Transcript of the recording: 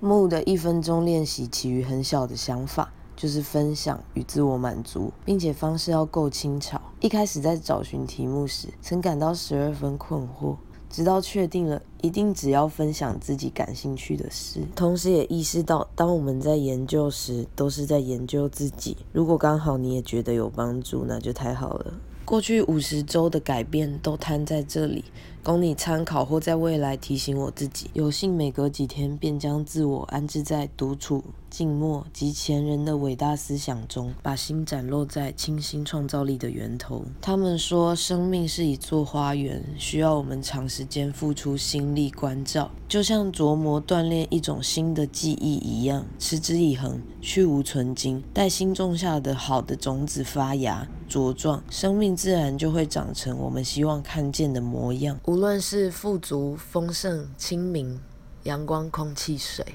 木的一分钟练习起于很小的想法，就是分享与自我满足，并且方式要够轻巧。一开始在找寻题目时，曾感到十二分困惑，直到确定了一定只要分享自己感兴趣的事，同时也意识到，当我们在研究时，都是在研究自己。如果刚好你也觉得有帮助，那就太好了。过去五十周的改变都摊在这里，供你参考或在未来提醒我自己。有幸每隔几天便将自我安置在独处、静默及前人的伟大思想中，把心展露在清新创造力的源头。他们说，生命是一座花园，需要我们长时间付出心力关照，就像琢磨锻炼一种新的技艺一样，持之以恒，去无存精，待心种下的好的种子发芽。茁壮，生命自然就会长成我们希望看见的模样。无论是富足、丰盛、清明、阳光、空气、水。